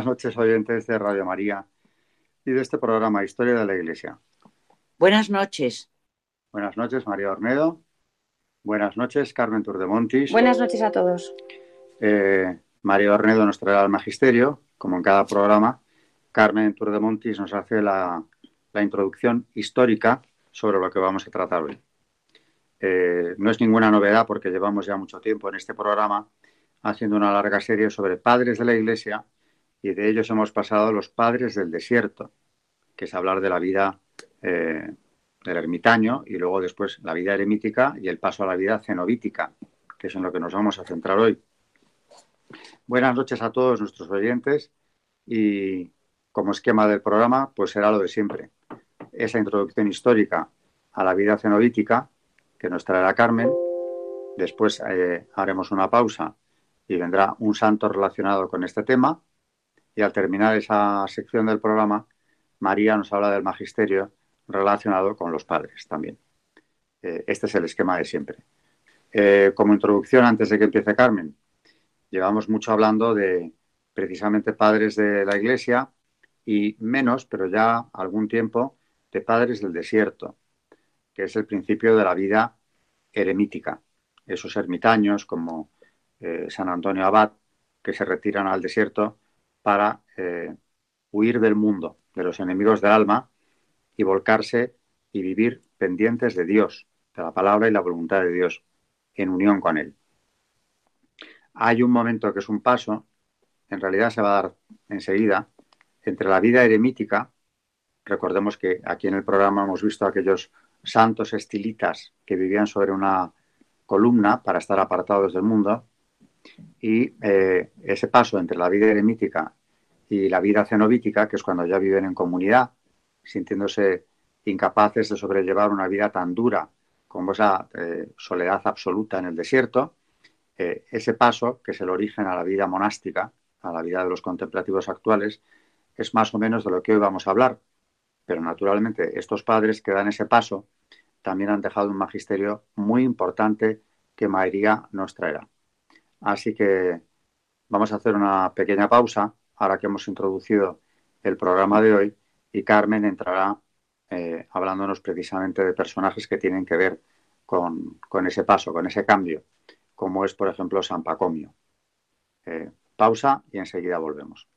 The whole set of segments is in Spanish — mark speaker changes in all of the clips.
Speaker 1: Buenas noches, oyentes de Radio María y de este programa Historia de la Iglesia.
Speaker 2: Buenas noches.
Speaker 1: Buenas noches, María Ornedo. Buenas noches, Carmen Turdemontis.
Speaker 3: Buenas noches a todos.
Speaker 1: Eh, María Ornedo nos traerá el magisterio, como en cada programa. Carmen Turdemontis nos hace la, la introducción histórica sobre lo que vamos a tratar hoy. Eh, no es ninguna novedad porque llevamos ya mucho tiempo en este programa haciendo una larga serie sobre padres de la Iglesia y de ellos hemos pasado los padres del desierto, que es hablar de la vida eh, del ermitaño y luego después la vida eremítica y el paso a la vida cenobítica, que es en lo que nos vamos a centrar hoy. Buenas noches a todos nuestros oyentes y como esquema del programa, pues será lo de siempre. Esa introducción histórica a la vida cenobítica que nos traerá Carmen. Después eh, haremos una pausa y vendrá un santo relacionado con este tema y al terminar esa sección del programa, María nos habla del magisterio relacionado con los padres también. Eh, este es el esquema de siempre. Eh, como introducción, antes de que empiece Carmen, llevamos mucho hablando de precisamente padres de la Iglesia y menos, pero ya algún tiempo, de padres del desierto, que es el principio de la vida eremítica. Esos ermitaños como eh, San Antonio Abad, que se retiran al desierto para eh, huir del mundo, de los enemigos del alma y volcarse y vivir pendientes de Dios, de la palabra y la voluntad de Dios, en unión con Él. Hay un momento que es un paso, en realidad se va a dar enseguida, entre la vida eremítica, recordemos que aquí en el programa hemos visto aquellos santos estilitas que vivían sobre una columna para estar apartados del mundo, y eh, ese paso entre la vida eremítica y la vida cenobítica, que es cuando ya viven en comunidad, sintiéndose incapaces de sobrellevar una vida tan dura como esa eh, soledad absoluta en el desierto, eh, ese paso, que es el origen a la vida monástica, a la vida de los contemplativos actuales, es más o menos de lo que hoy vamos a hablar. Pero naturalmente estos padres que dan ese paso también han dejado un magisterio muy importante que María nos traerá. Así que vamos a hacer una pequeña pausa ahora que hemos introducido el programa de hoy y Carmen entrará eh, hablándonos precisamente de personajes que tienen que ver con, ese paso, con ese cambio, como es, por ejemplo, San Pacomio. Eh, pausa y enseguida volvemos.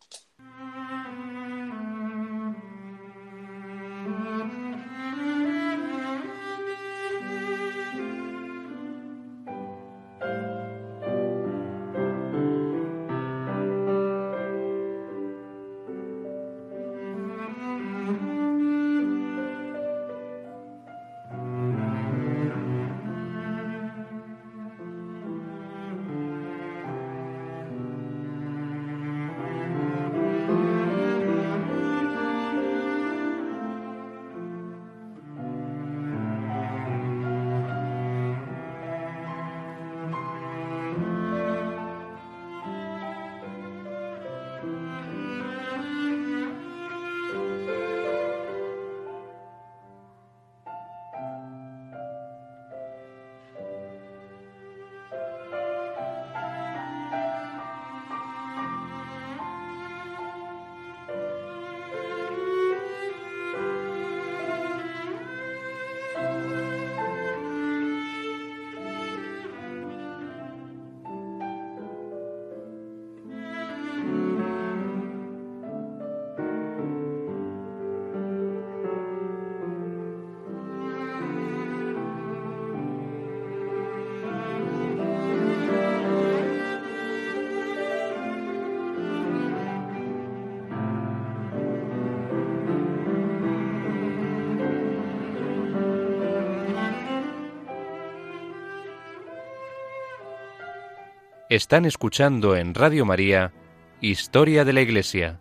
Speaker 3: Están escuchando en Radio María Historia de la Iglesia,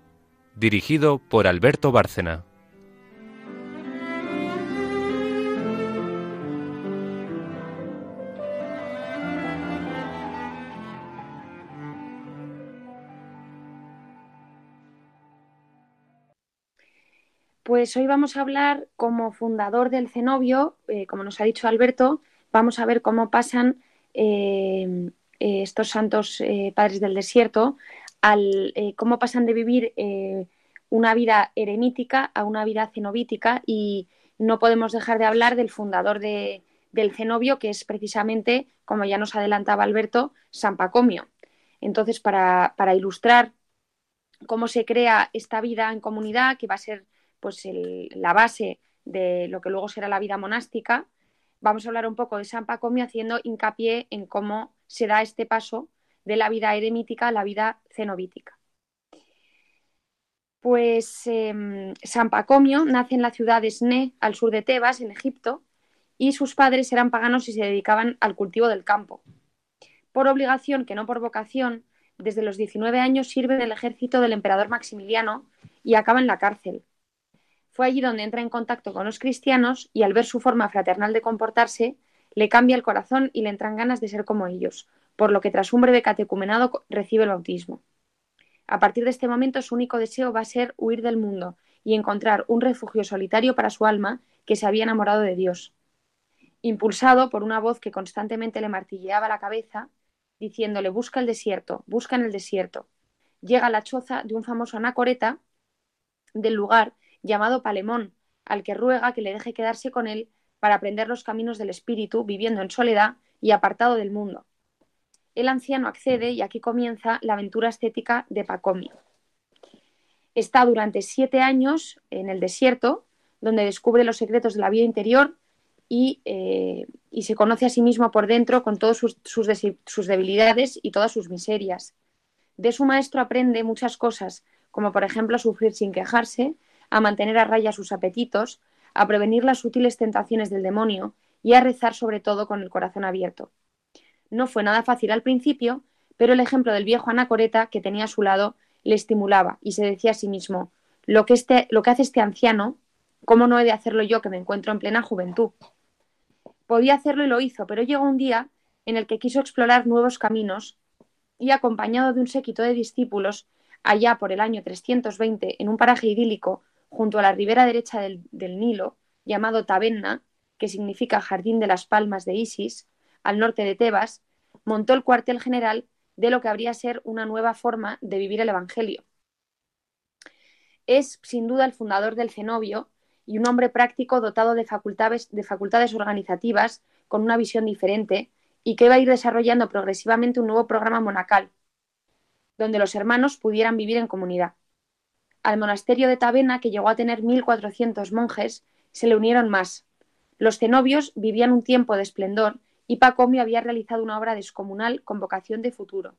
Speaker 3: dirigido por Alberto Bárcena.
Speaker 4: Pues hoy vamos a hablar como fundador del cenobio, eh, como nos ha dicho Alberto, vamos a ver cómo pasan eh, eh, estos santos eh, padres del desierto, al, eh, cómo pasan de vivir una vida eremítica a una vida cenobítica y no podemos dejar de hablar del fundador de, del cenobio, que es precisamente, como ya nos adelantaba Alberto, San Pacomio. Entonces, para, para ilustrar cómo se crea esta vida en comunidad, que va a ser pues, la base de lo que luego será la vida monástica, vamos a hablar un poco de San Pacomio haciendo hincapié en cómo se da este paso de la vida eremítica a la vida cenobítica. Pues eh, San Pacomio nace en la ciudad de Sne, al sur de Tebas, en Egipto, y sus padres eran paganos y se dedicaban al cultivo del campo. Por obligación, que no por vocación, desde los 19 años sirve en el ejército del emperador Maximiliano y acaba en la cárcel. Fue allí donde entra en contacto con los cristianos y al ver su forma fraternal de comportarse, le cambia el corazón y le entran ganas de ser como ellos, por lo que tras un breve catecumenado recibe el bautismo. A partir de este momento su único deseo va a ser huir del mundo y encontrar un refugio solitario para su alma que se había enamorado de Dios. Impulsado por una voz que constantemente le martilleaba la cabeza, diciéndole busca el desierto, busca en el desierto, llega a la choza de un famoso anacoreta del lugar llamado Palemón, al que ruega que le deje quedarse con él para aprender los caminos del espíritu, viviendo en soledad y apartado del mundo. El anciano accede y aquí comienza la aventura estética de Pacomio. Está durante siete años en el desierto, donde descubre los secretos de la vida interior y, eh, y se conoce a sí mismo por dentro con todas sus, sus, sus debilidades y todas sus miserias. De su maestro aprende muchas cosas, como por ejemplo sufrir sin quejarse, a mantener a raya sus apetitos, a prevenir las sutiles tentaciones del demonio y a rezar sobre todo con el corazón abierto. No fue nada fácil al principio, pero el ejemplo del viejo anacoreta que tenía a su lado le estimulaba y se decía a sí mismo lo que, este, lo que hace este anciano, ¿cómo no he de hacerlo yo que me encuentro en plena juventud? Podía hacerlo y lo hizo, pero llegó un día en el que quiso explorar nuevos caminos y acompañado de un séquito de discípulos, allá por el año 320, en un paraje idílico, junto a la ribera derecha del, Nilo, llamado Tabenna, que significa Jardín de las Palmas de Isis, al norte de Tebas, montó el cuartel general de lo que habría ser una nueva forma de vivir el Evangelio. Es, sin duda, el fundador del cenobio y un hombre práctico dotado de facultades, de facultades organizativas con una visión diferente y que va a ir desarrollando progresivamente un nuevo programa monacal, donde los hermanos pudieran vivir en comunidad. Al monasterio de Tabena, que llegó a tener 1.400 monjes, se le unieron más. Los cenobios vivían un tiempo de esplendor y Pacomio había realizado una obra descomunal con vocación de futuro.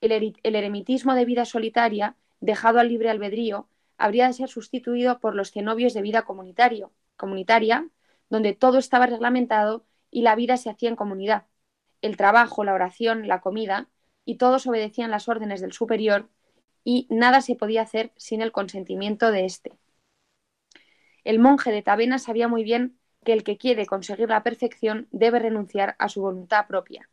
Speaker 4: El, eremitismo de vida solitaria, dejado al libre albedrío, habría de ser sustituido por los cenobios de vida comunitaria, donde todo estaba reglamentado y la vida se hacía en comunidad. El trabajo, la oración, la comida, y todos obedecían las órdenes del superior y nada se podía hacer sin el consentimiento de éste. El monje de Tabena sabía muy bien que el que quiere conseguir la perfección debe renunciar a su voluntad propia,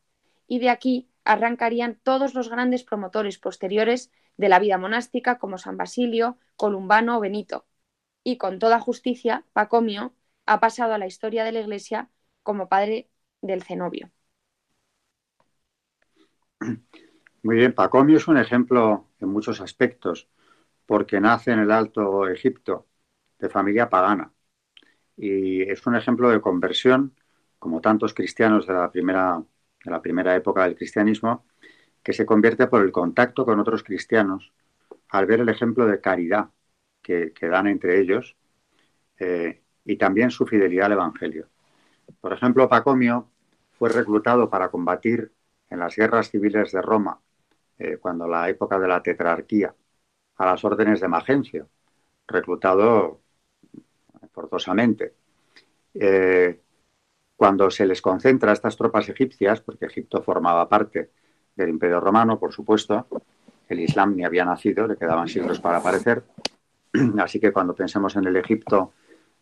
Speaker 4: y de aquí arrancarían todos los grandes promotores posteriores de la vida monástica como San Basilio, Columbano o Benito. Y con toda justicia, Pacomio ha pasado a la historia de la Iglesia como padre del cenobio.
Speaker 1: Muy bien, Pacomio es un ejemplo en muchos aspectos, porque nace en el Alto Egipto, de familia pagana. Y es un ejemplo de conversión, como tantos cristianos de la primera, de la primera época del cristianismo, que se convierte por el contacto con otros cristianos al ver el ejemplo de caridad que, que dan entre ellos eh, y también su fidelidad al Evangelio. Por ejemplo, Pacomio fue reclutado para combatir en las guerras civiles de Roma eh, cuando la época de la tetrarquía, a las órdenes de Magencio, reclutado forzosamente. Eh, cuando se les concentra a estas tropas egipcias, porque Egipto formaba parte del Imperio Romano, por supuesto. El Islam ni había nacido, le quedaban siglos para aparecer. Así que cuando pensemos en el Egipto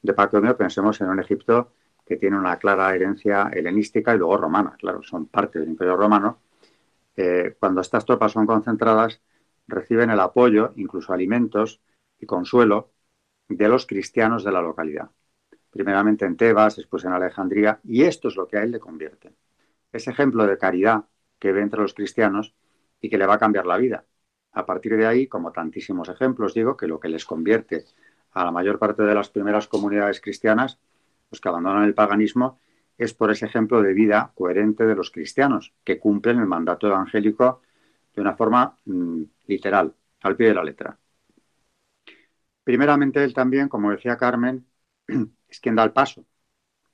Speaker 1: de Pacomio, pensemos en un Egipto que tiene una clara herencia helenística y luego romana, claro, son parte del Imperio Romano. Cuando estas tropas son concentradas, reciben el apoyo, incluso alimentos y consuelo, de los cristianos de la localidad. Primeramente en Tebas, después en Alejandría, y esto es lo que a él le convierte. Ese ejemplo de caridad que ve entre los cristianos y que le va a cambiar la vida. A partir de ahí, como tantísimos ejemplos, digo que lo que les convierte a la mayor parte de las primeras comunidades cristianas, los que abandonan el paganismo, es por ese ejemplo de vida coherente de los cristianos, que cumplen el mandato evangélico de una forma mm, literal, al pie de la letra. Primeramente, él también, como decía Carmen, es quien da el paso,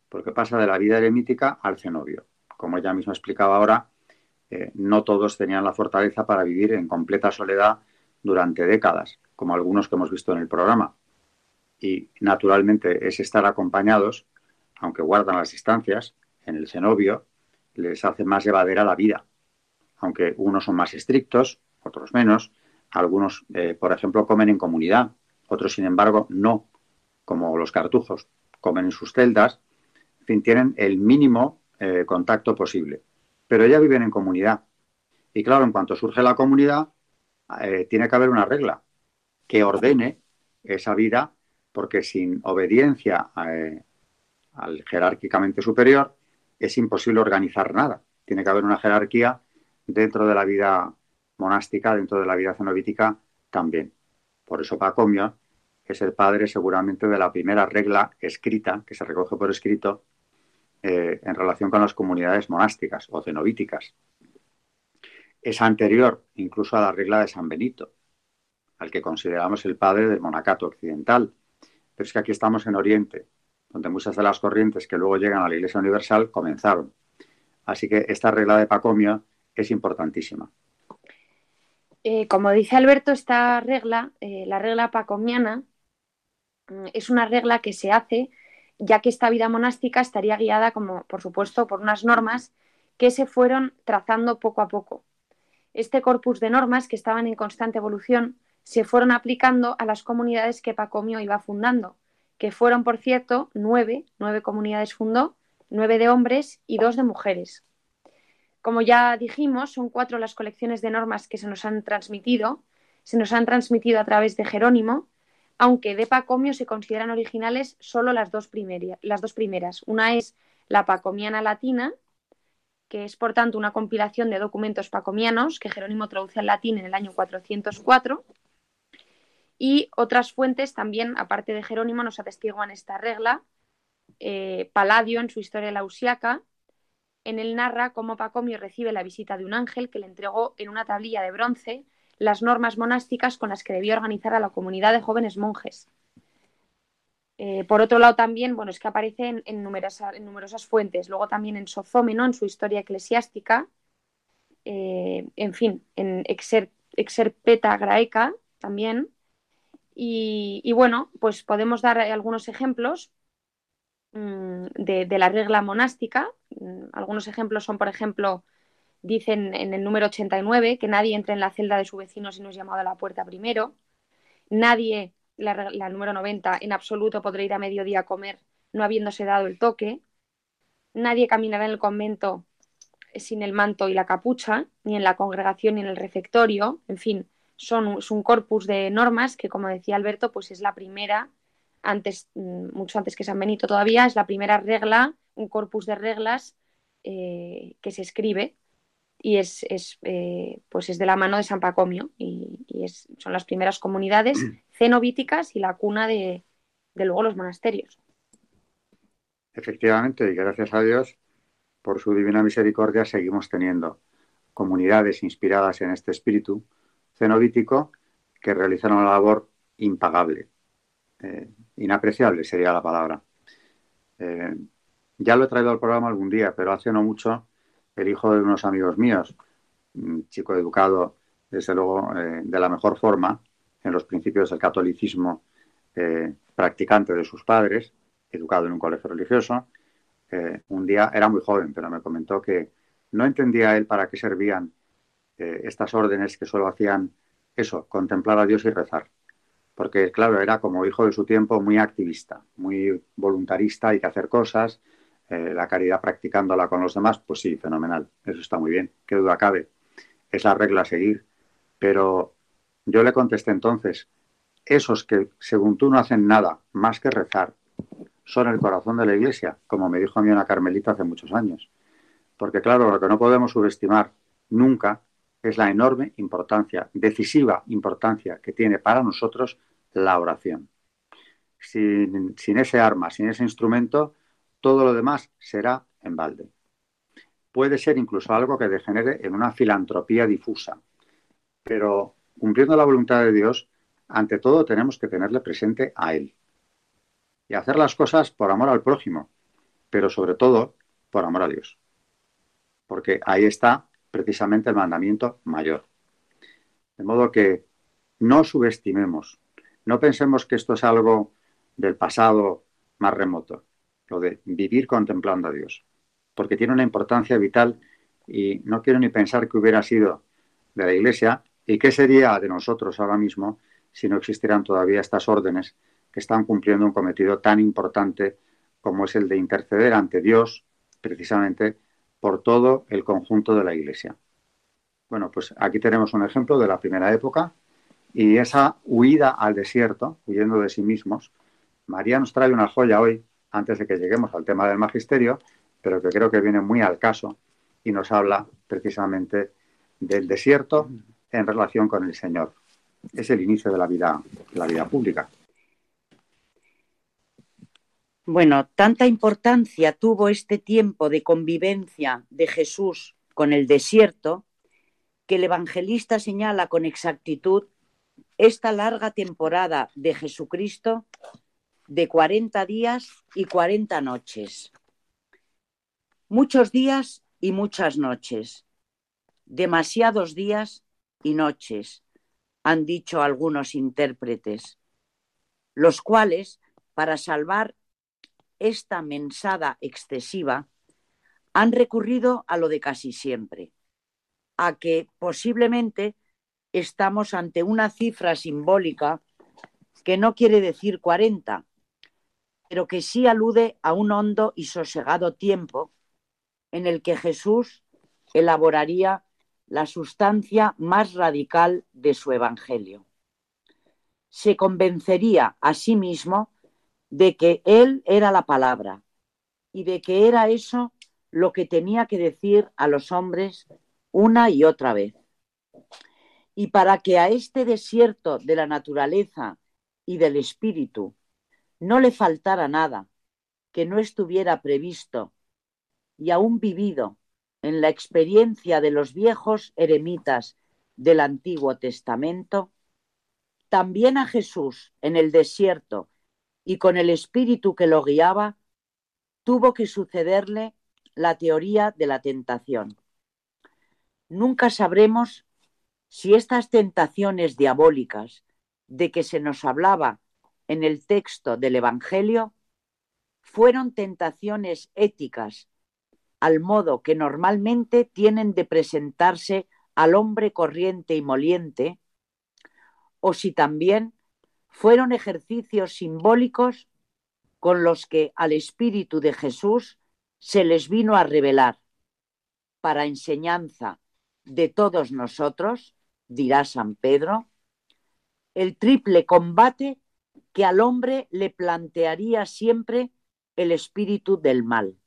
Speaker 1: porque pasa de la vida eremítica al cenobio. Como ella misma explicaba ahora, eh, no todos tenían la fortaleza para vivir en completa soledad durante décadas, como algunos que hemos visto en el programa. Y naturalmente es estar acompañados, aunque guardan las distancias, en el cenobio, les hace más llevadera la vida. Aunque unos son más estrictos, otros menos, algunos, eh, por ejemplo, comen en comunidad, otros, sin embargo, no, como los cartujos, comen en sus celdas, en fin, tienen el mínimo eh, contacto posible. Pero ya viven en comunidad. Y claro, en cuanto surge la comunidad, eh, tiene que haber una regla que ordene esa vida, porque sin obediencia al jerárquicamente superior es imposible organizar nada. Tiene que haber una jerarquía dentro de la vida monástica, dentro de la vida cenobítica también. Por eso Pacomio es el padre seguramente de la primera regla escrita, que se recoge por escrito, eh, en relación con las comunidades monásticas o cenobíticas. Es anterior incluso a la regla de San Benito, al que consideramos el padre del monacato occidental. Pero es que aquí estamos en Oriente, donde muchas de las corrientes que luego llegan a la Iglesia Universal comenzaron. Así que esta regla de Pacomio es importantísima.
Speaker 4: Eh, como dice Alberto, esta regla, eh, la regla pacomiana, mm, es una regla que se hace ya que esta vida monástica estaría guiada, como por supuesto, por unas normas que se fueron trazando poco a poco. Este corpus de normas, que estaban en constante evolución, se fueron aplicando a las comunidades que Pacomio iba fundando, que fueron, por cierto, nueve, nueve comunidades fundó, nueve de hombres y dos de mujeres. Como ya dijimos, son cuatro las colecciones de normas que se nos han transmitido. Se nos han transmitido a través de Jerónimo, aunque de Pacomio se consideran originales solo las dos, las dos primeras. Una es la Pacomiana Latina, que es por tanto una compilación de documentos pacomianos que Jerónimo traduce al latín en el año 404. Y otras fuentes también, aparte de Jerónimo, nos atestiguan esta regla. Eh, Paladio en su Historia Lausiaca en él narra cómo Pacomio recibe la visita de un ángel que le entregó en una tablilla de bronce las normas monásticas con las que debía organizar a la comunidad de jóvenes monjes. Eh, por otro lado, también, bueno, es que aparece en, numerosas, fuentes, luego también en Sozómeno, en su historia eclesiástica, eh, en fin, en Exerpeta Graeca también. Y, bueno, pues podemos dar algunos ejemplos Mm, de, la regla monástica. Mm, algunos ejemplos son, por ejemplo, dicen en el número 89 que nadie entre en la celda de su vecino si no es llamado a la puerta primero. Nadie, la, la número 90, en absoluto podrá ir a mediodía a comer no habiéndose dado el toque. Nadie caminará en el convento sin el manto y la capucha, ni en la congregación ni en el refectorio. En fin, son un corpus de normas que, como decía Alberto, pues es la primera antes, mm, mucho antes que San Benito todavía, es la primera regla, un corpus de reglas eh, que se escribe y es, eh, pues es de la mano de San Pacomio y, son las primeras comunidades cenobíticas y la cuna de, de luego los monasterios.
Speaker 1: Efectivamente, y gracias a Dios, por su divina misericordia, seguimos teniendo comunidades inspiradas en este espíritu cenobítico que realizan una labor impagable. Eh, inapreciable sería la palabra. Eh, ya lo he traído al programa algún día, pero hace no mucho el hijo de unos amigos míos, un chico educado, desde luego, eh, de la mejor forma, en los principios del catolicismo, practicante de sus padres, educado en un colegio religioso, un día era muy joven, pero me comentó que no entendía él para qué servían eh, estas órdenes que solo hacían eso, contemplar a Dios y rezar. Porque, claro, era como hijo de su tiempo muy activista, muy voluntarista, hay que hacer cosas, eh, la caridad practicándola con los demás, pues sí, fenomenal, eso está muy bien, qué duda cabe, es la regla a seguir. Pero yo le contesté entonces, esos que según tú no hacen nada más que rezar, son el corazón de la Iglesia, como me dijo a mí una carmelita hace muchos años. Porque claro, lo que no podemos subestimar nunca es la enorme importancia, decisiva importancia que tiene para nosotros la oración. Sin, ese arma, sin ese instrumento, todo lo demás será en balde. Puede ser incluso algo que degenere en una filantropía difusa, pero cumpliendo la voluntad de Dios, ante todo tenemos que tenerle presente a Él y hacer las cosas por amor al prójimo, pero sobre todo por amor a Dios. Porque ahí está precisamente el mandamiento mayor. De modo que no subestimemos, no pensemos que esto es algo del pasado más remoto, lo de vivir contemplando a Dios, porque tiene una importancia vital y no quiero ni pensar que hubiera sido de la Iglesia y qué sería de nosotros ahora mismo si no existieran todavía estas órdenes que están cumpliendo un cometido tan importante como es el de interceder ante Dios, precisamente por todo el conjunto de la Iglesia. Bueno, pues aquí tenemos un ejemplo de la primera época y esa huida al desierto, huyendo de sí mismos. María nos trae una joya hoy, antes de que lleguemos al tema del magisterio, pero que creo que viene muy al caso y nos habla precisamente del desierto en relación con el Señor. Es el inicio de la vida, la vida pública.
Speaker 2: Bueno, tanta importancia tuvo este tiempo de convivencia de Jesús con el desierto que el evangelista señala con exactitud esta larga temporada de Jesucristo de 40 días y 40 noches. Muchos días y muchas noches. Demasiados días y noches, han dicho algunos intérpretes, los cuales, para salvar esta mensada excesiva, han recurrido a lo de casi siempre, a que posiblemente estamos ante una cifra simbólica que no quiere decir 40, pero que sí alude a un hondo y sosegado tiempo en el que Jesús elaboraría la sustancia más radical de su Evangelio. Se convencería a sí mismo de que Él era la palabra y de que era eso lo que tenía que decir a los hombres una y otra vez. Y para que a este desierto de la naturaleza y del espíritu no le faltara nada que no estuviera previsto y aún vivido en la experiencia de los viejos eremitas del Antiguo Testamento, también a Jesús en el desierto y con el espíritu que lo guiaba, tuvo que sucederle la teoría de la tentación. Nunca sabremos si estas tentaciones diabólicas de que se nos hablaba en el texto del Evangelio fueron tentaciones éticas, al modo que normalmente tienen de presentarse al hombre corriente y moliente, o si también fueron ejercicios simbólicos con los que al Espíritu de Jesús se les vino a revelar para enseñanza de todos nosotros, dirá San Pedro, el triple combate que al hombre le plantearía siempre el espíritu del mal.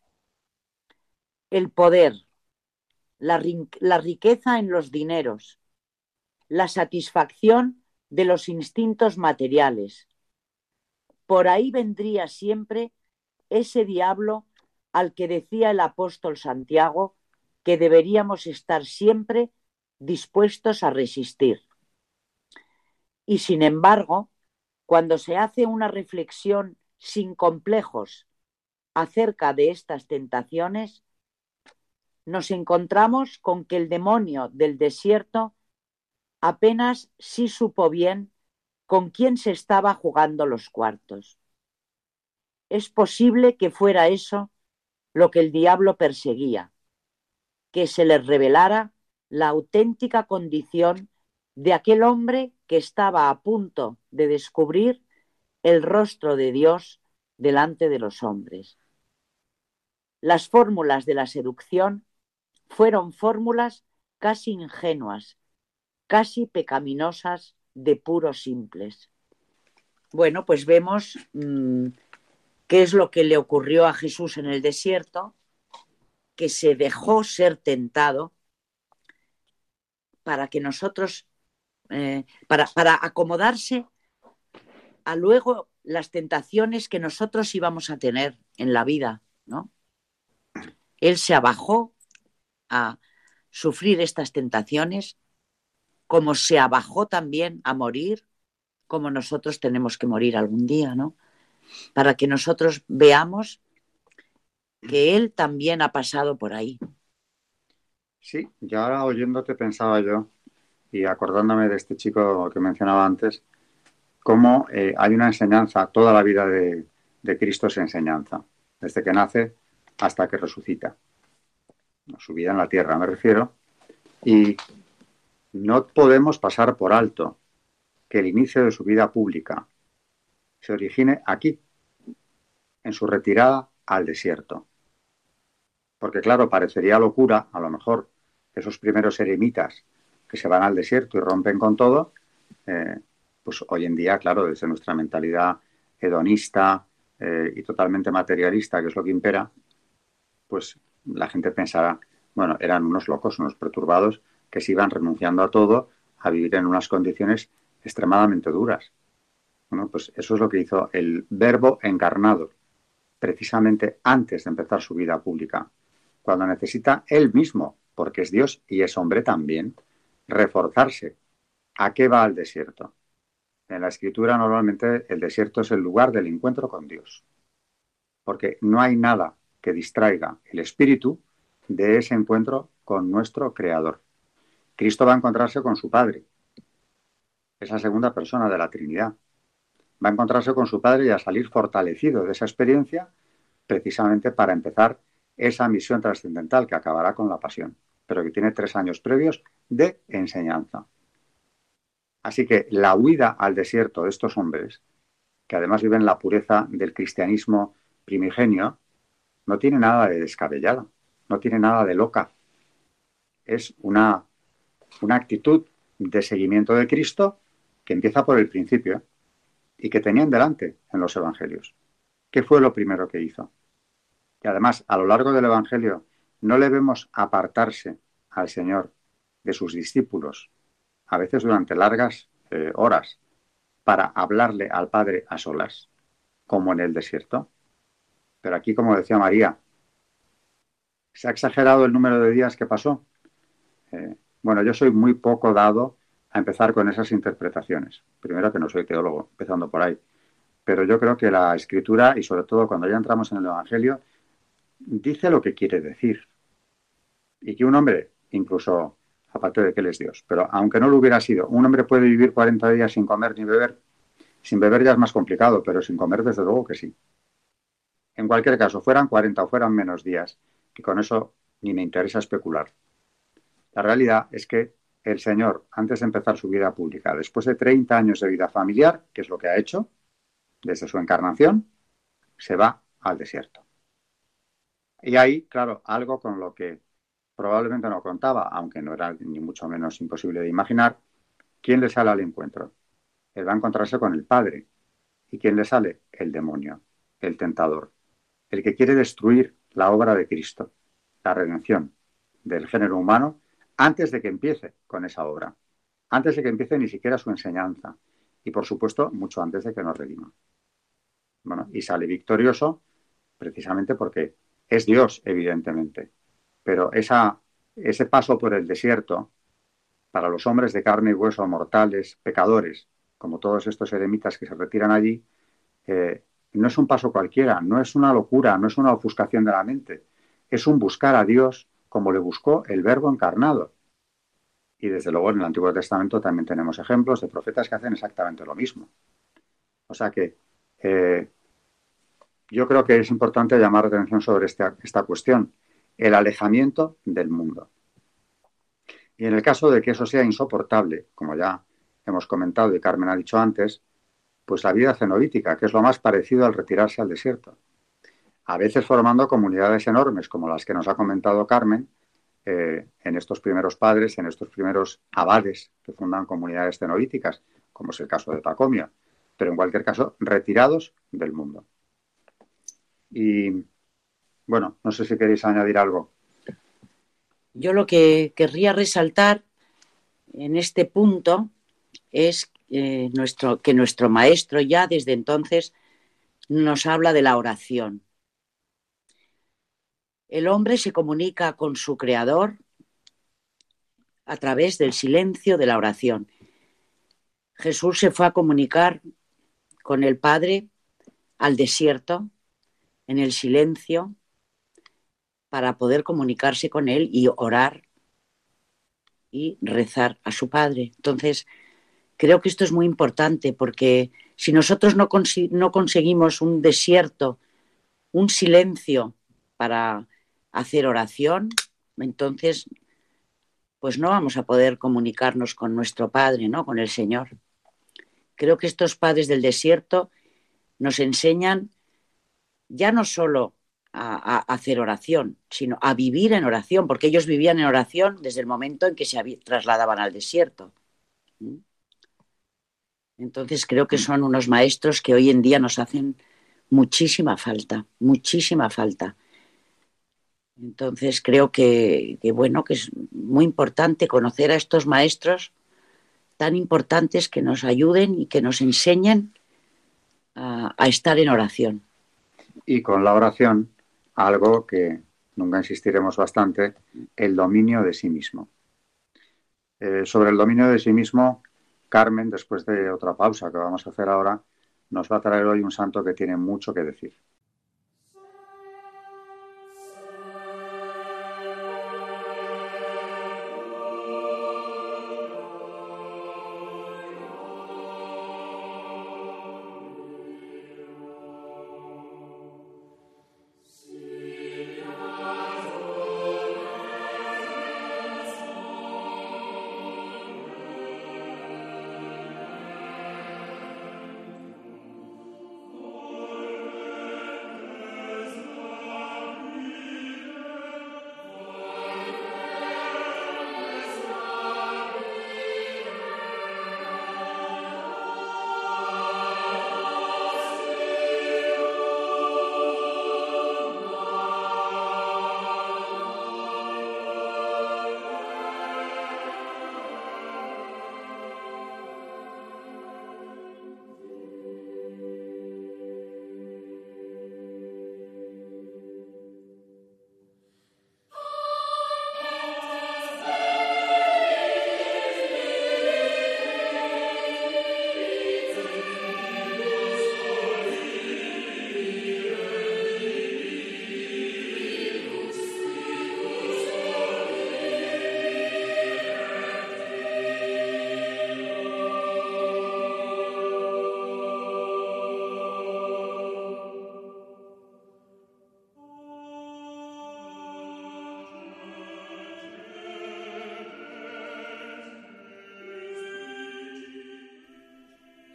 Speaker 2: El poder, la, la riqueza en los dineros, la satisfacción de los instintos materiales. Por ahí vendría siempre ese diablo al que decía el apóstol Santiago que deberíamos estar siempre dispuestos a resistir. Y sin embargo, cuando se hace una reflexión sin complejos acerca de estas tentaciones, nos encontramos con que el demonio del desierto apenas sí supo bien con quién se estaba jugando los cuartos. Es posible que fuera eso lo que el diablo perseguía, que se le revelara la auténtica condición de aquel hombre que estaba a punto de descubrir el rostro de Dios delante de los hombres. Las fórmulas de la seducción fueron fórmulas casi ingenuas, casi pecaminosas de puros simples. Bueno, pues vemos mmm, qué es lo que le ocurrió a Jesús en el desierto, que se dejó ser tentado para que nosotros, eh, para, para acomodarse a luego las tentaciones que nosotros íbamos a tener en la vida, ¿no? Él se abajó a sufrir estas tentaciones, como se abajó también a morir, como nosotros tenemos que morir algún día, ¿no? Para que nosotros veamos que Él también ha pasado por ahí.
Speaker 1: Sí, y ahora oyéndote pensaba yo, y acordándome de este chico que mencionaba antes, cómo eh, hay una enseñanza, toda la vida de, de Cristo es enseñanza, desde que nace hasta que resucita. Su vida en la tierra, me refiero. Y no podemos pasar por alto que el inicio de su vida pública se origine aquí, en su retirada al desierto. Porque claro, parecería locura, a lo mejor, esos primeros eremitas que se van al desierto y rompen con todo, eh, pues hoy en día, claro, desde nuestra mentalidad hedonista eh, y totalmente materialista, que es lo que impera, pues la gente pensará, bueno, eran unos locos, unos perturbados que se iban renunciando a todo a vivir en unas condiciones extremadamente duras. Bueno, pues eso es lo que hizo el verbo encarnado, precisamente antes de empezar su vida pública, cuando necesita él mismo, porque es Dios y es hombre también, reforzarse. ¿A qué va al desierto? En la escritura normalmente el desierto es el lugar del encuentro con Dios, porque no hay nada que distraiga el espíritu de ese encuentro con nuestro Creador. Cristo va a encontrarse con su Padre, esa segunda persona de la Trinidad. Va a encontrarse con su Padre y a salir fortalecido de esa experiencia precisamente para empezar esa misión trascendental que acabará con la pasión, pero que tiene tres años previos de enseñanza. Así que la huida al desierto de estos hombres, que además viven la pureza del cristianismo primigenio, no tiene nada de descabellada, no tiene nada de loca. Es una, una actitud de seguimiento de Cristo que empieza por el principio y que tenían delante en los evangelios. ¿Qué fue lo primero que hizo? Y además, a lo largo del evangelio, no le vemos apartarse al Señor de sus discípulos, a veces durante largas eh, horas, para hablarle al Padre a solas, como en el desierto. Pero aquí, como decía María, ¿se ha exagerado el número de días que pasó? Eh, bueno, yo soy muy poco dado a empezar con esas interpretaciones. Primero que no soy teólogo, empezando por ahí. Pero yo creo que la escritura, y sobre todo cuando ya entramos en el Evangelio, dice lo que quiere decir. Y que un hombre, incluso aparte de que él es Dios, pero aunque no lo hubiera sido, un hombre puede vivir 40 días sin comer ni beber. Sin beber ya es más complicado, pero sin comer desde luego que sí. En cualquier caso, fueran 40 o fueran menos días, que con eso ni me interesa especular. La realidad es que el Señor, antes de empezar su vida pública, después de 30 años de vida familiar, que es lo que ha hecho desde su encarnación, se va al desierto. Y ahí, claro, algo con lo que probablemente no contaba, aunque no era ni mucho menos imposible de imaginar, ¿quién le sale al encuentro? Él va a encontrarse con el Padre. ¿Y quién le sale? El demonio, el tentador el que quiere destruir la obra de Cristo, la redención del género humano, antes de que empiece con esa obra, antes de que empiece ni siquiera su enseñanza y, por supuesto, mucho antes de que nos redima. Bueno, y sale victorioso precisamente porque es Dios, evidentemente, pero ese paso por el desierto para los hombres de carne y hueso mortales, pecadores, como todos estos eremitas que se retiran allí, eh, no es un paso cualquiera, no es una locura, no es una ofuscación de la mente, es un buscar a Dios como le buscó el Verbo encarnado. Y desde luego en el Antiguo Testamento también tenemos ejemplos de profetas que hacen exactamente lo mismo. O sea que eh, yo creo que es importante llamar la atención sobre esta, esta cuestión, el alejamiento del mundo. Y en el caso de que eso sea insoportable, como ya hemos comentado y Carmen ha dicho antes, pues la vida cenobítica, que es lo más parecido al retirarse al desierto. A veces formando comunidades enormes, como las que nos ha comentado Carmen, eh, en estos primeros padres, en estos primeros abades que fundan comunidades cenobíticas, como es el caso de Pacomio, pero en cualquier caso, retirados del mundo. Y bueno, no sé si queréis añadir algo.
Speaker 2: Yo lo que querría resaltar en este punto es eh, nuestro, que nuestro maestro ya desde entonces nos habla de la oración. El hombre se comunica con su creador a través del silencio de la oración. Jesús se fue a comunicar con el Padre al desierto, en el silencio, para poder comunicarse con Él y orar y rezar a su Padre. Entonces, creo que esto es muy importante porque si nosotros no, no conseguimos un desierto, un silencio para hacer oración, entonces pues no vamos a poder comunicarnos con nuestro Padre, ¿no? Con el Señor. Creo que estos padres del desierto nos enseñan ya no solo a, hacer oración, sino a vivir en oración, porque ellos vivían en oración desde el momento en que se trasladaban al desierto. ¿Mm? Entonces creo que son unos maestros que hoy en día nos hacen muchísima falta, muchísima falta. Entonces creo que, bueno, que es muy importante conocer a estos maestros tan importantes que nos ayuden y que nos enseñen a, estar en oración.
Speaker 1: Y con la oración, algo que nunca insistiremos bastante, el dominio de sí mismo. Eh, sobre el dominio de sí mismo, Carmen, después de otra pausa que vamos a hacer ahora, nos va a traer hoy un santo que tiene mucho que decir.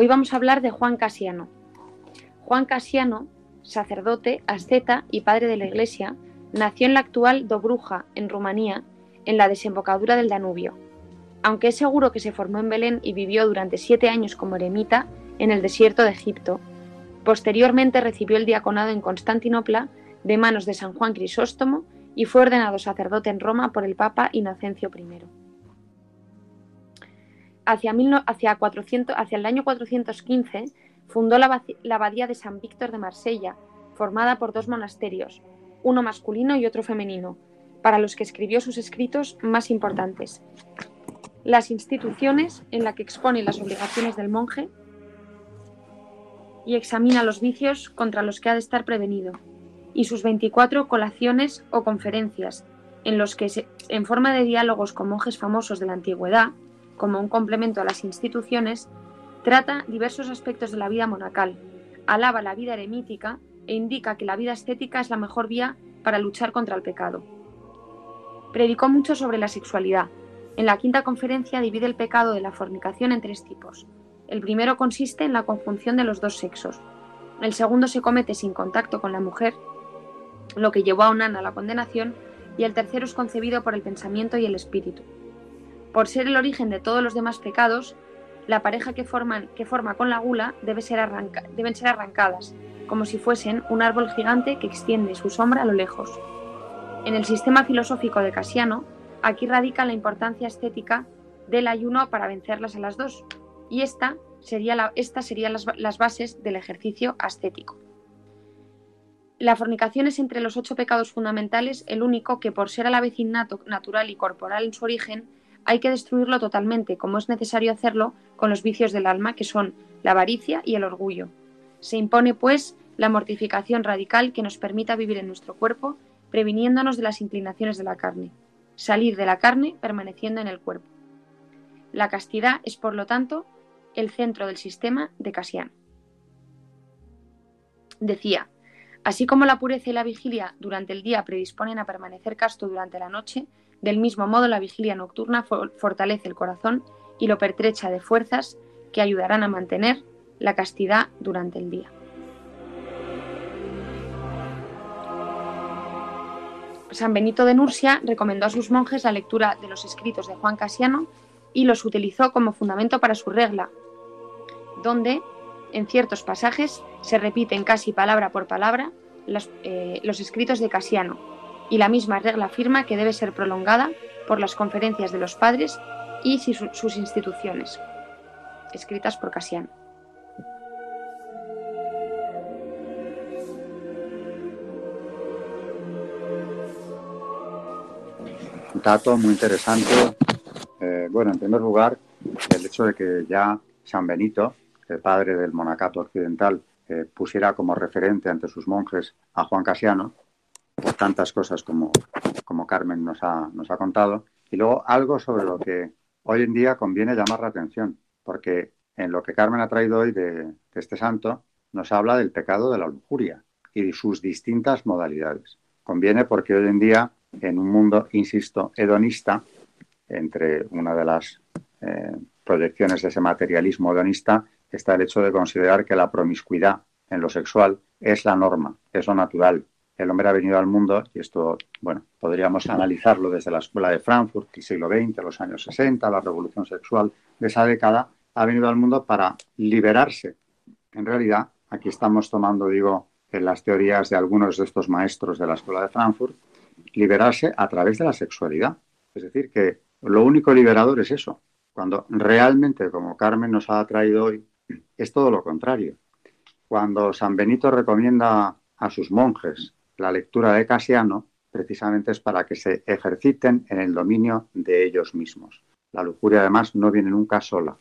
Speaker 4: Hoy vamos a hablar de Juan Casiano. Juan Casiano, sacerdote, asceta y padre de la Iglesia, nació en la actual Dobruja, en Rumanía, en la desembocadura del Danubio. Aunque es seguro que se formó en Belén y vivió durante siete años como eremita en el desierto de Egipto, posteriormente recibió el diaconado en Constantinopla de manos de San Juan Crisóstomo y fue ordenado sacerdote en Roma por el Papa Inocencio I. Hacia, el año 415 fundó la, abadía de San Víctor de Marsella, formada por dos monasterios, uno masculino y otro femenino, para los que escribió sus escritos más importantes. Las instituciones en la que expone las obligaciones del monje y examina los vicios contra los que ha de estar prevenido, y sus 24 colaciones o conferencias, en los que, en forma de diálogos con monjes famosos de la antigüedad, como un complemento a las instituciones, trata diversos aspectos de la vida monacal, alaba la vida eremítica e indica que la vida estética es la mejor vía para luchar contra el pecado. Predicó mucho sobre la sexualidad. En la quinta conferencia divide el pecado de la fornicación en tres tipos. El primero consiste en la conjunción de los dos sexos. El segundo se comete sin contacto con la mujer, lo que llevó a Onan a la condenación, y el tercero es concebido por el pensamiento y el espíritu. Por ser el origen de todos los demás pecados, la pareja que, forman, que forma con la gula debe ser deben ser arrancadas, como si fuesen un árbol gigante que extiende su sombra a lo lejos. En el sistema filosófico de Casiano, aquí radica la importancia estética del ayuno para vencerlas a las dos, y esta sería la, estas serían las, las bases del ejercicio ascético. La fornicación es entre los ocho pecados fundamentales el único que, por ser a la vez innato, natural y corporal en su origen, hay que destruirlo totalmente, como es necesario hacerlo con los vicios del alma, que son la avaricia y el orgullo. Se impone, pues, la mortificación radical que nos permita vivir en nuestro cuerpo, previniéndonos de las inclinaciones de la carne, salir de la carne permaneciendo en el cuerpo. La castidad es, por lo tanto, el centro del sistema de Casiano. Decía, así como la pureza y la vigilia durante el día predisponen a permanecer casto durante la noche, del mismo modo la vigilia nocturna fortalece el corazón y lo pertrecha de fuerzas que ayudarán a mantener la castidad durante el día. San Benito de Nursia recomendó a sus monjes la lectura de los escritos de Juan Casiano y los utilizó como fundamento para su regla, donde en ciertos pasajes se repiten casi palabra por palabra eh, los escritos de Casiano, y la misma regla afirma que debe ser prolongada por las conferencias de los padres y sus instituciones, escritas por Casiano.
Speaker 1: dato muy interesante. Eh, bueno, en primer lugar, el hecho de que ya San Benito, el padre del monacato occidental, eh, pusiera como referente ante sus monjes a Juan Casiano, por tantas cosas como, como Carmen nos ha, nos ha contado. Y luego algo sobre lo que hoy en día conviene llamar la atención, porque en lo que Carmen ha traído hoy de, este santo, nos habla del pecado de la lujuria y sus distintas modalidades. Conviene porque hoy en día en un mundo, insisto, hedonista, entre una de las eh, proyecciones de ese materialismo hedonista está el hecho de considerar que la promiscuidad en lo sexual es la norma, es lo natural. El hombre ha venido al mundo, y esto, bueno, podríamos analizarlo desde la escuela de Frankfurt, el siglo XX, los años 60, la revolución sexual de esa década, ha venido al mundo para liberarse. En realidad, aquí estamos tomando, digo, en las teorías de algunos de estos maestros de la escuela de Frankfurt, liberarse a través de la sexualidad. Es decir, que lo único liberador es eso. Cuando realmente, como Carmen nos ha traído hoy, es todo lo contrario. Cuando San Benito recomienda a sus monjes la lectura de Casiano, precisamente es para que se ejerciten en el dominio de ellos mismos. La lujuria, además, no viene nunca sola,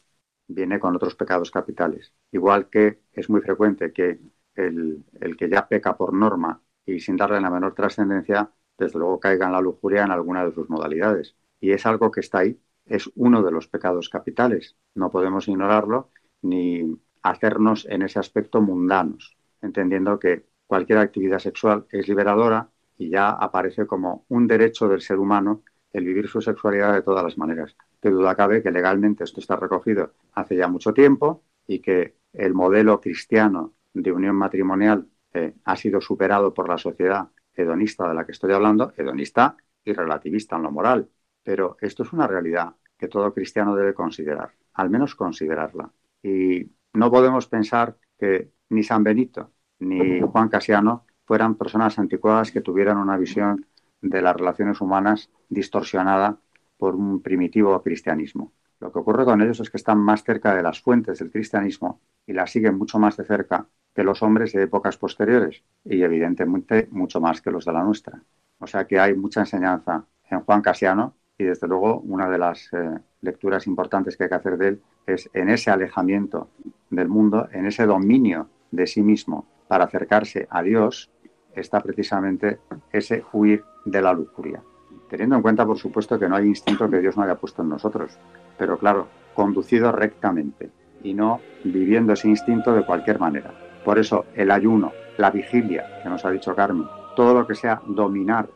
Speaker 1: viene con otros pecados capitales. Igual que es muy frecuente que el, el que ya peca por norma y sin darle la menor trascendencia, desde luego caiga en la lujuria en alguna de sus modalidades. Y es algo que está ahí, es uno de los pecados capitales. No podemos ignorarlo ni hacernos en ese aspecto mundanos, entendiendo que cualquier actividad sexual es liberadora y ya aparece como un derecho del ser humano el vivir su sexualidad de todas las maneras. De duda cabe que legalmente esto está recogido hace ya mucho tiempo y que el modelo cristiano de unión matrimonial eh, ha sido superado por la sociedad hedonista de la que estoy hablando, hedonista y relativista en lo moral. Pero esto es una realidad que todo cristiano debe considerar, al menos considerarla. Y no podemos pensar que ni San Benito ni Juan Casiano fueran personas anticuadas que tuvieran una visión de las relaciones humanas distorsionada por un primitivo cristianismo. Lo que ocurre con ellos es que están más cerca de las fuentes del cristianismo y las siguen mucho más de cerca que los hombres de épocas posteriores y evidentemente mucho más que los de la nuestra. O sea que hay mucha enseñanza en Juan Casiano y desde luego una de las eh, lecturas importantes que hay que hacer de él es en ese alejamiento del mundo, en ese dominio de sí mismo para acercarse a Dios, está precisamente ese huir de la lujuria. Teniendo en cuenta, por supuesto, que no hay instinto que Dios no haya puesto en nosotros, pero claro, conducido rectamente y no viviendo ese instinto de cualquier manera. Por eso el ayuno, la vigilia, que nos ha dicho Carmen, todo lo que sea dominar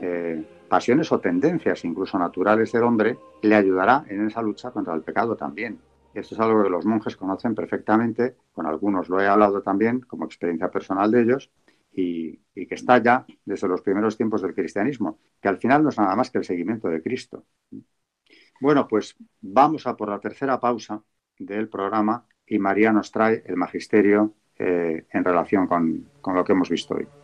Speaker 1: eh, pasiones o tendencias, incluso naturales del hombre, le ayudará en esa lucha contra el pecado también. Esto es algo que los monjes conocen perfectamente, con algunos lo he hablado también como experiencia personal de ellos, y, que está ya desde los primeros tiempos del cristianismo, que al final no es nada más que el seguimiento de Cristo. Bueno, pues vamos a por la tercera pausa del programa y María nos trae el magisterio eh, en relación con lo que hemos visto hoy.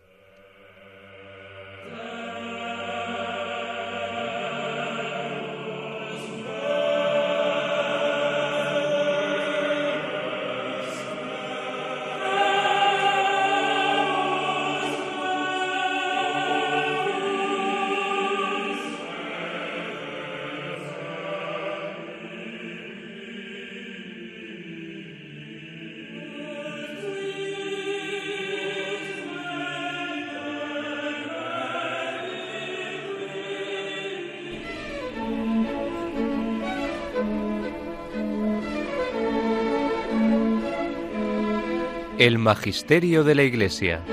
Speaker 3: El Magisterio de la Iglesia.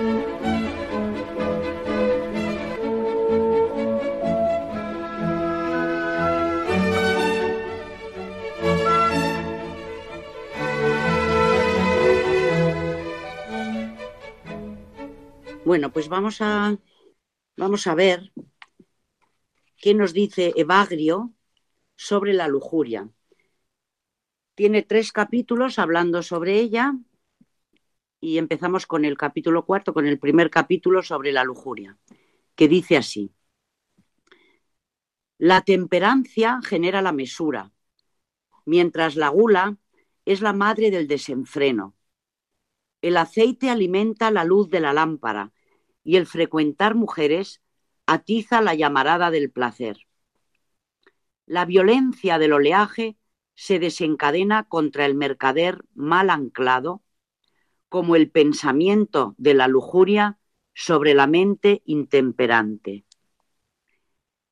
Speaker 2: Bueno, pues vamos a, vamos a ver qué nos dice Evagrio sobre la lujuria. Tiene tres capítulos hablando sobre ella y empezamos con el capítulo cuarto, con el primer capítulo sobre la lujuria, que dice así. La temperancia genera la mesura, mientras la gula es la madre del desenfreno. El aceite alimenta la luz de la lámpara y el frecuentar mujeres atiza la llamarada del placer. La violencia del oleaje se desencadena contra el mercader mal anclado como el pensamiento de la lujuria sobre la mente intemperante.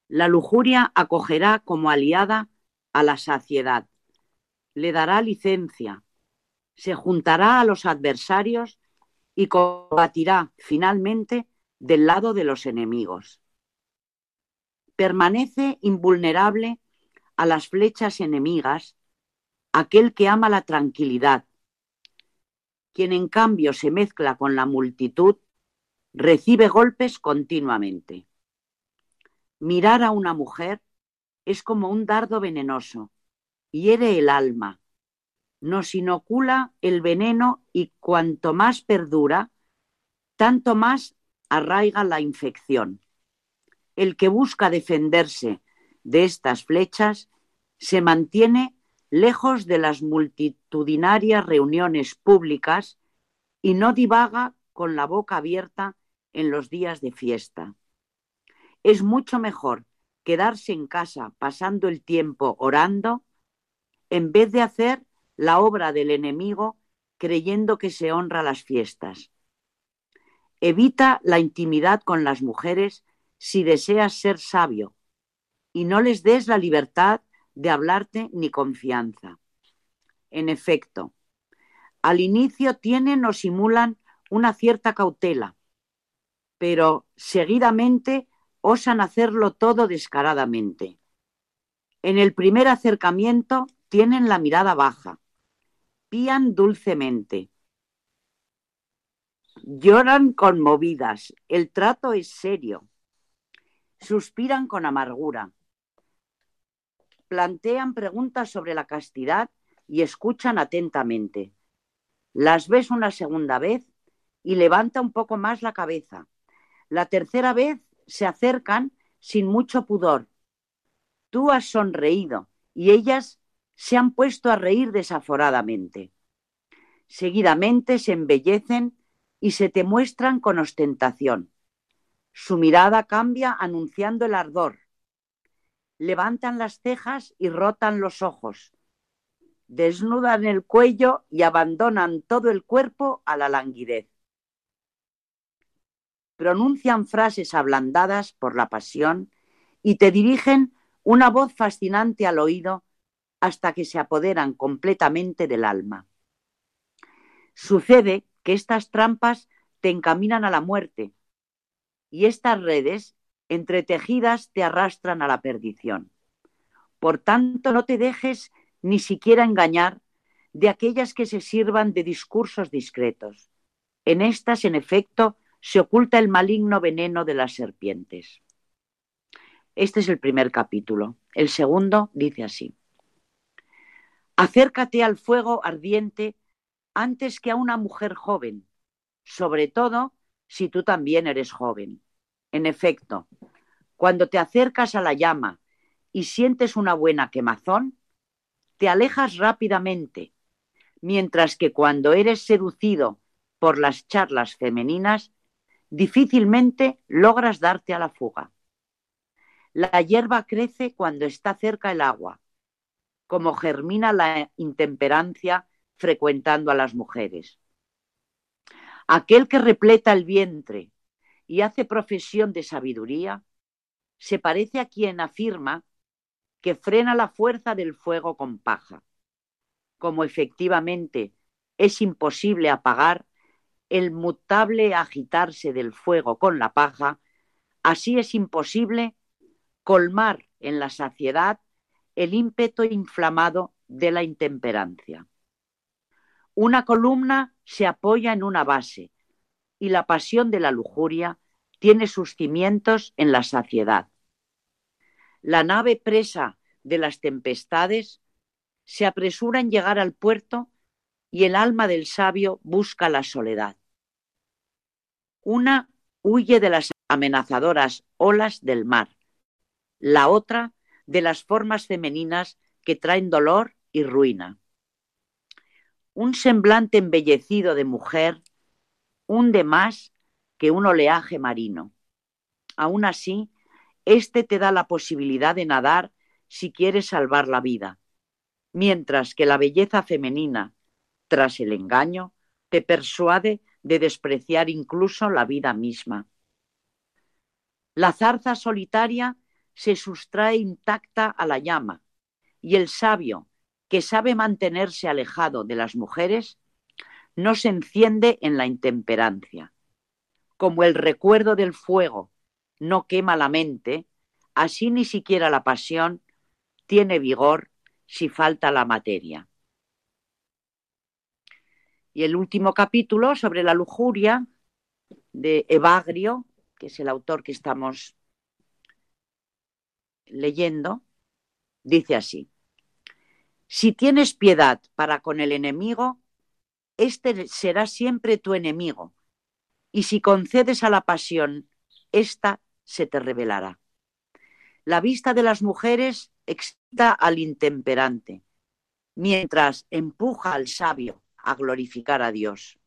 Speaker 2: La lujuria acogerá como aliada a la saciedad, le dará licencia, se juntará a los adversarios y combatirá finalmente del lado de los enemigos. Permanece invulnerable a las flechas enemigas aquel que ama la tranquilidad. Quien en cambio se mezcla con la multitud recibe golpes continuamente. Mirar a una mujer es como un dardo venenoso, hiere el alma, nos inocula el veneno y cuanto más perdura, tanto más arraiga la infección. El que busca defenderse de estas flechas se mantiene lejos de las multitudinarias reuniones públicas y no divaga con la boca abierta en los días de fiesta. Es mucho mejor quedarse en casa pasando el tiempo orando en vez de hacer la obra del enemigo creyendo que se honra las fiestas. Evita la intimidad con las mujeres si deseas ser sabio y no les des la libertad de hablarte ni confianza. En efecto, al inicio tienen o simulan una cierta cautela, pero seguidamente osan hacerlo todo descaradamente. En el primer acercamiento tienen la mirada baja, pían dulcemente, lloran conmovidas, el trato es serio, suspiran con amargura, plantean preguntas sobre la castidad y escuchan atentamente. Las ves una segunda vez y levanta un poco más la cabeza. La tercera vez se acercan sin mucho pudor. Tú has sonreído y ellas se han puesto a reír desaforadamente. Seguidamente se embellecen y se te muestran con ostentación. Su mirada cambia anunciando el ardor. Levantan las cejas y rotan los ojos. Desnudan el cuello y abandonan todo el cuerpo a la languidez. Pronuncian frases ablandadas por la pasión y te dirigen una voz fascinante al oído hasta que se apoderan completamente del alma. Sucede que estas trampas te encaminan a la muerte y estas redes entretejidas te arrastran a la perdición. Por tanto, no te dejes ni siquiera engañar de aquellas que se sirvan de discursos discretos. En estas, en efecto, se oculta el maligno veneno de las serpientes. Este es el primer capítulo. El segundo dice así. Acércate al fuego ardiente antes que a una mujer joven, sobre todo si tú también eres joven. En efecto, cuando te acercas a la llama y sientes una buena quemazón, te alejas rápidamente, mientras que cuando eres seducido por las charlas femeninas, difícilmente logras darte a la fuga. La hierba crece cuando está cerca el agua como germina la intemperancia frecuentando a las mujeres. Aquel que repleta el vientre y hace profesión de sabiduría, se parece a quien afirma que frena la fuerza del fuego con paja. Como efectivamente es imposible apagar el mutable agitarse del fuego con la paja, así es imposible colmar en la saciedad el ímpetu inflamado de la intemperancia. Una columna se apoya en una base y la pasión de la lujuria tiene sus cimientos en la saciedad. La nave presa de las tempestades se apresura en llegar al puerto y el alma del sabio busca la soledad. Una huye de las amenazadoras olas del mar, la otra de las formas femeninas que traen dolor y ruina. Un semblante embellecido de mujer hunde más que un oleaje marino. Aún así, este te da la posibilidad de nadar si quieres salvar la vida, mientras que la belleza femenina, tras el engaño, te persuade de despreciar incluso la vida misma. La zarza solitaria se sustrae intacta a la llama y el sabio, que sabe mantenerse alejado de las mujeres, no se enciende en la intemperancia. Como el recuerdo del fuego no quema la mente, así ni siquiera la pasión tiene vigor si falta la materia. Y el último capítulo sobre la lujuria de Evagrio, que es el autor que estamos leyendo, dice así, si tienes piedad para con el enemigo, éste será siempre tu enemigo, y si concedes a la pasión, ésta se te revelará. La vista de las mujeres excita al intemperante, mientras empuja al sabio a glorificar a Dios.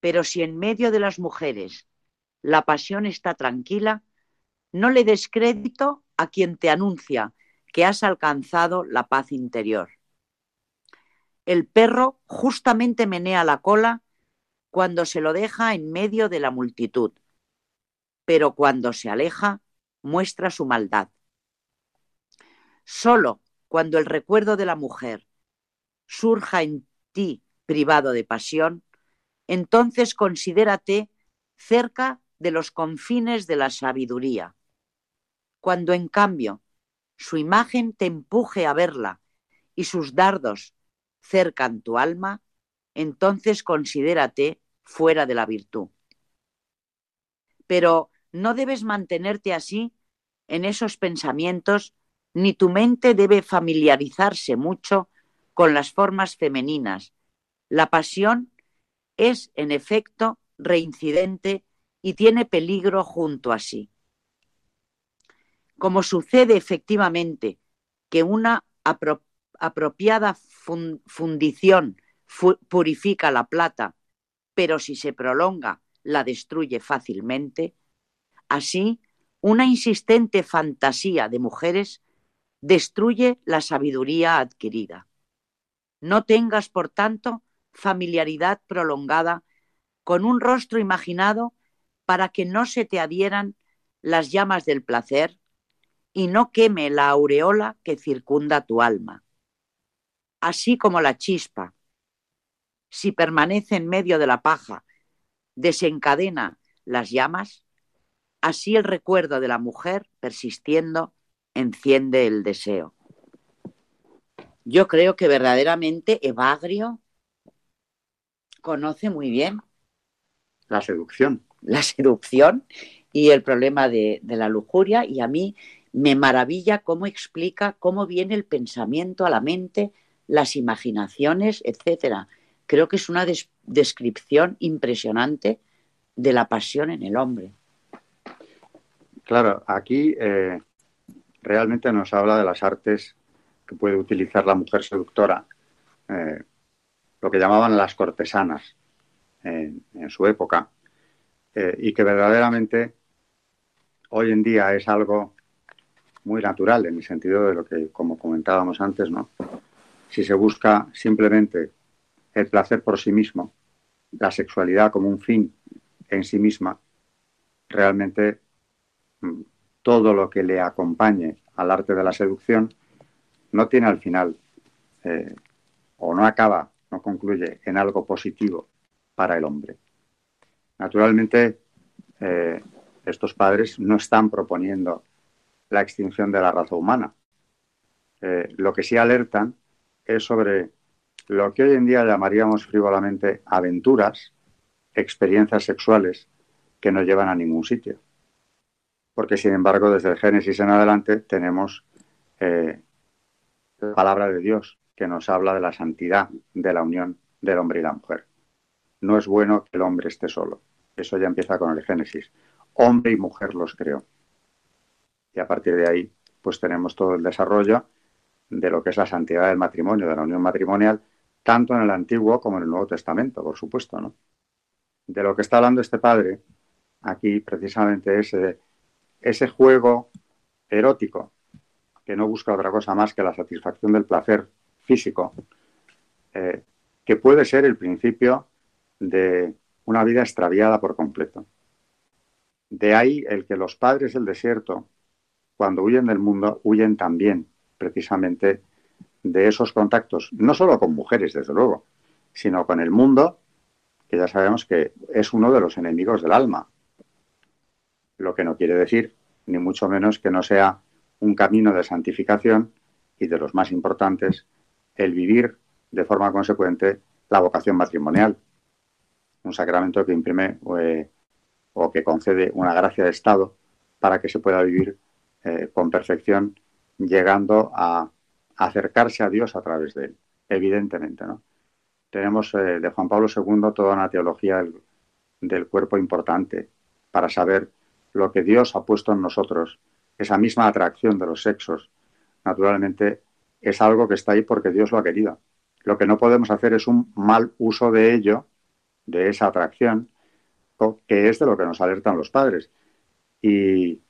Speaker 2: Pero si en medio de las mujeres la pasión está tranquila, no le des crédito a quien te anuncia que has alcanzado la paz interior. El perro justamente menea la cola cuando se lo deja en medio de la multitud, pero cuando se aleja muestra su maldad. Solo cuando el recuerdo de la mujer surja en ti privado de pasión, entonces considérate cerca de los confines de la sabiduría. Cuando en cambio su imagen te empuje a verla y sus dardos cercan tu alma, entonces considérate fuera de la virtud. Pero no debes mantenerte así en esos pensamientos, ni tu mente debe familiarizarse mucho con las formas femeninas. La pasión es, en efecto, reincidente y tiene peligro junto a sí. Como sucede efectivamente que una apropiada fundición purifica la plata, pero si se prolonga la destruye fácilmente, así una insistente fantasía de mujeres destruye la sabiduría adquirida. No tengas, por tanto, familiaridad prolongada con un rostro imaginado para que no se te adhieran las llamas del placer y no queme la aureola que circunda tu alma. Así como la chispa, si permanece en medio de la paja, desencadena las llamas, así el recuerdo de la mujer persistiendo enciende el deseo. Yo creo que verdaderamente Evagrio conoce muy bien
Speaker 1: la seducción.
Speaker 2: La seducción y el problema de, la lujuria y a mí me maravilla cómo explica cómo viene el pensamiento a la mente, las imaginaciones, etcétera. Creo que es una descripción impresionante de la pasión en el hombre.
Speaker 1: Claro, aquí eh, realmente nos habla de las artes que puede utilizar la mujer seductora, eh, lo que llamaban las cortesanas en, su época, eh, y que verdaderamente hoy en día es algo muy natural en el sentido de lo que, como comentábamos antes, ¿no? Si se busca simplemente el placer por sí mismo, la sexualidad como un fin en sí misma, realmente mm, todo lo que le acompañe al arte de la seducción no tiene al final eh, o no acaba, no concluye en algo positivo para el hombre. Naturalmente, eh, estos padres no están proponiendo la extinción de la raza humana. Eh, lo que sí alertan es sobre lo que hoy en día llamaríamos frívolamente aventuras, experiencias sexuales que no llevan a ningún sitio. Porque, sin embargo, desde el Génesis en adelante tenemos eh, la palabra de Dios que nos habla de la santidad de la unión del hombre y la mujer. No es bueno que el hombre esté solo. Eso ya empieza con el Génesis. Hombre y mujer los creó. Y a partir de ahí, pues tenemos todo el desarrollo de lo que es la santidad del matrimonio, de la unión matrimonial, tanto en el Antiguo como en el Nuevo Testamento, por supuesto, ¿no? De lo que está hablando este padre aquí, precisamente, es ese juego erótico que no busca otra cosa más que la satisfacción del placer físico, eh, que puede ser el principio de una vida extraviada por completo. De ahí el que los padres del desierto, cuando huyen del mundo, huyen también precisamente de esos contactos, no solo con mujeres, desde luego, sino con el mundo, que ya sabemos que es uno de los enemigos del alma. Lo que no quiere decir, ni mucho menos, que no sea un camino de santificación y de los más importantes, el vivir de forma consecuente la vocación matrimonial, un sacramento que imprime eh, o que concede una gracia de Estado para que se pueda vivir eh, con perfección, llegando a acercarse a Dios a través de él, evidentemente. ¿no? Tenemos eh, de Juan Pablo II toda una teología del, del cuerpo importante para saber lo que Dios ha puesto en nosotros, esa misma atracción de los sexos, naturalmente es algo que está ahí porque Dios lo ha querido. Lo que no podemos hacer es un mal uso de ello, de esa atracción, que es de lo que nos alertan los padres. Y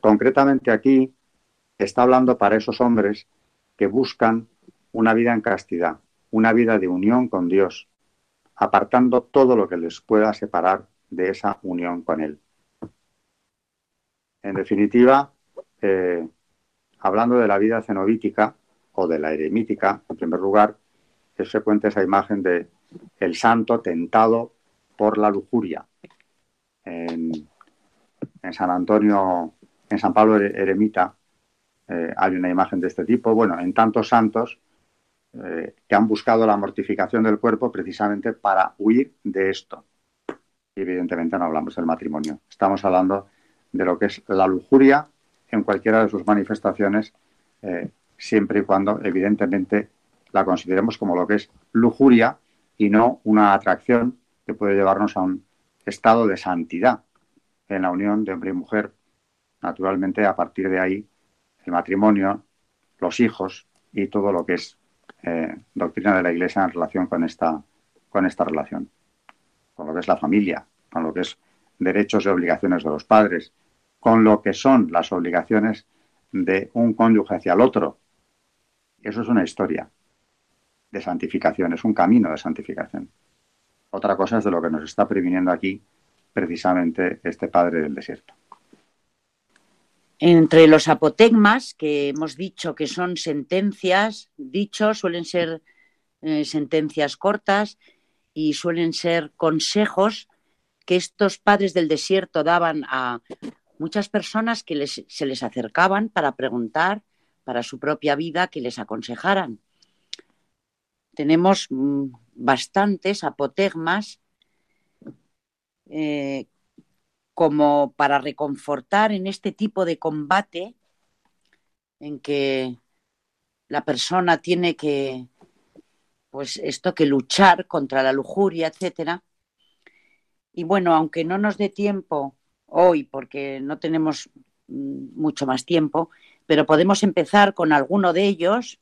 Speaker 1: concretamente aquí está hablando para esos hombres que buscan una vida en castidad, una vida de unión con Dios, apartando todo lo que les pueda separar de esa unión con Él. En definitiva, eh, hablando de la vida cenobítica o de la eremítica, en primer lugar, es frecuente esa imagen de el santo tentado por la lujuria. En, San Antonio, en San Pablo Eremita, eh, hay una imagen de este tipo. Bueno, en tantos santos eh, que han buscado la mortificación del cuerpo precisamente para huir de esto. Y evidentemente no hablamos del matrimonio. Estamos hablando de lo que es la lujuria en cualquiera de sus manifestaciones, eh, siempre y cuando, evidentemente, la consideremos como lo que es lujuria y no una atracción que puede llevarnos a un estado de santidad en la unión de hombre y mujer. Naturalmente, a partir de ahí, el matrimonio, los hijos y todo lo que es eh, doctrina de la Iglesia en relación con esta, con esta relación, con lo que es la familia, con lo que es derechos y obligaciones de los padres, con lo que son las obligaciones de un cónyuge hacia el otro. Eso es una historia de santificación, es un camino de santificación. Otra cosa es de lo que nos está previniendo aquí precisamente este Padre del Desierto.
Speaker 2: Entre los apotegmas, que hemos dicho que son sentencias, dichos, suelen ser eh, sentencias cortas y suelen ser consejos que estos padres del desierto daban a muchas personas que se les acercaban para preguntar para su propia vida que les aconsejaran. Tenemos mm, bastantes apotegmas eh, como para reconfortar en este tipo de combate en que la persona tiene que, pues esto, que luchar contra la lujuria, etcétera. Y bueno, aunque no nos dé tiempo hoy, porque no tenemos mm, mucho más tiempo, pero podemos empezar con alguno de ellos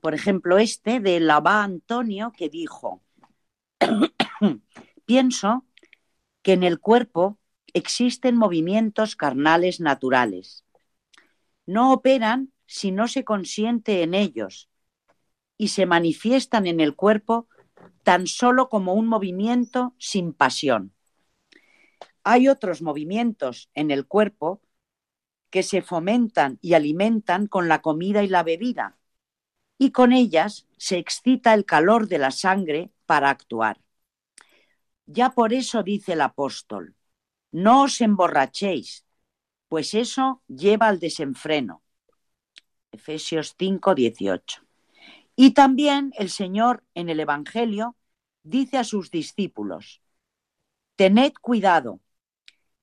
Speaker 2: por ejemplo, este de Labá Antonio que dijo, pienso que en el cuerpo existen movimientos carnales naturales. No operan si no se consiente en ellos y se manifiestan en el cuerpo tan solo como un movimiento sin pasión. Hay otros movimientos en el cuerpo que se fomentan y alimentan con la comida y la bebida, y con ellas se excita el calor de la sangre para actuar. Ya por eso dice el apóstol, no os emborrachéis, pues eso lleva al desenfreno. Efesios 5, 18. Y también el Señor en el Evangelio dice a sus discípulos, tened cuidado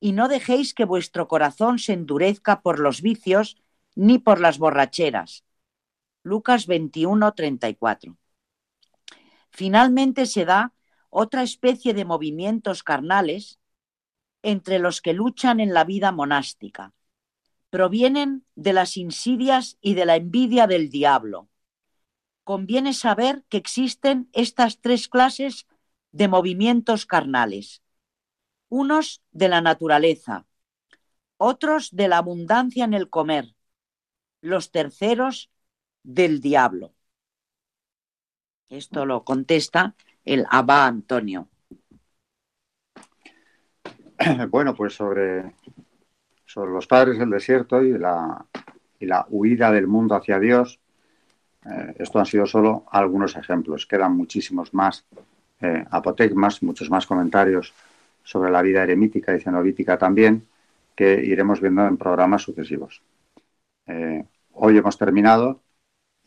Speaker 2: y no dejéis que vuestro corazón se endurezca por los vicios ni por las borracheras Lucas 21, 34. Finalmente se da otra especie de movimientos carnales entre los que luchan en la vida monástica. Provienen de las insidias y de la envidia del diablo. Conviene saber que existen estas tres clases de movimientos carnales. Unos de la naturaleza, otros de la abundancia en el comer, los terceros del diablo. Esto lo contesta el Abba Antonio.
Speaker 1: Bueno, pues sobre, sobre los padres del desierto y la, y la huida del mundo hacia Dios, eh, esto han sido solo algunos ejemplos. Quedan muchísimos más eh, apotegmas, muchos más comentarios sobre la vida eremítica y cenobítica también, que iremos viendo en programas sucesivos. Eh, hoy hemos terminado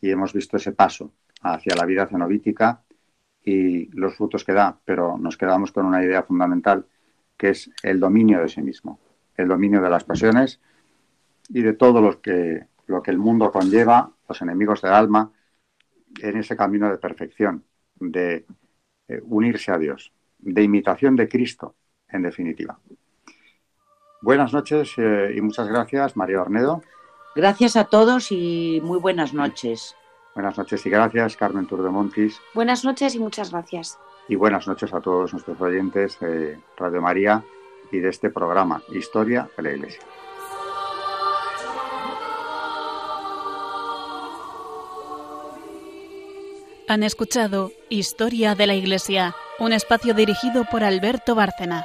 Speaker 1: y hemos visto ese paso hacia la vida cenobítica y los frutos que da, pero nos quedamos con una idea fundamental que es el dominio de sí mismo, el dominio de las pasiones y de todo lo que, lo que el mundo conlleva, los enemigos del alma, en ese camino de perfección, de eh, unirse a Dios, de imitación de Cristo, en definitiva. Buenas noches eh, y muchas gracias, María Ornedo.
Speaker 2: Gracias a todos y muy buenas noches.
Speaker 1: Buenas noches y gracias, Carmen Turdemontis.
Speaker 4: Buenas noches y muchas gracias.
Speaker 1: Y buenas noches a todos nuestros oyentes de Radio María y de este programa, Historia de la Iglesia.
Speaker 5: Han escuchado Historia de la Iglesia, un espacio dirigido por Alberto Bárcena.